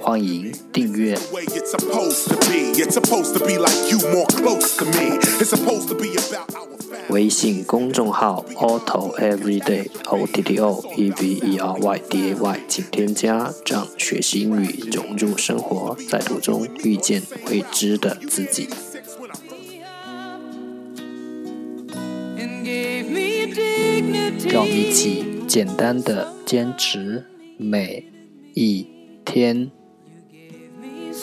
欢迎订阅。微信公众号 Otto Everyday O T T O E V E R Y D A Y，请添加，让学习英语融入生活，在途中遇见未知的自己。让我们一起简单的坚持每一天。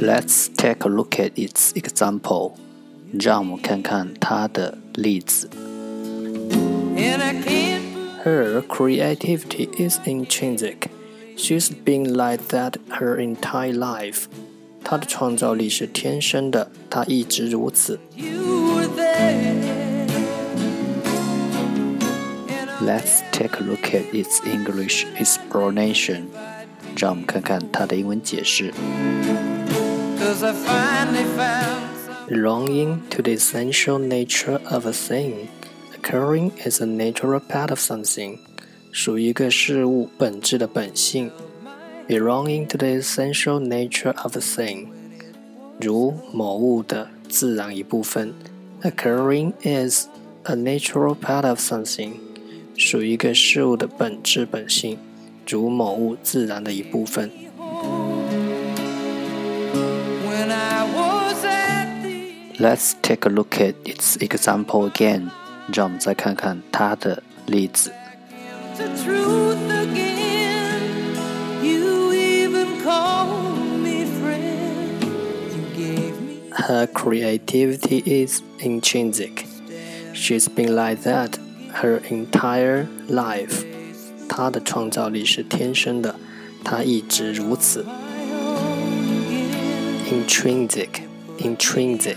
Let's take a look at its example. 让我们看看它的例子。Her creativity is intrinsic. She's been like that her entire life. 她的创造力是天生的，她一直如此。Let's take a look at its English explanation. 让我们看看它的英文解释。 Belonging to the essential nature of a thing, occurring as a natural part of something，属于一个事物本质的本性。Belonging to the essential nature of a thing，如某物的自然一部分。Occurring as a natural part of something，属于一个事物的本质本性，如某物自然的一部分。 Let's take a look at its example again. 让我们再看看它的例子。Her creativity is intrinsic. She's been like that her entire life. 她的创造力是天生的，她一直如此。Intrinsic, intrinsic.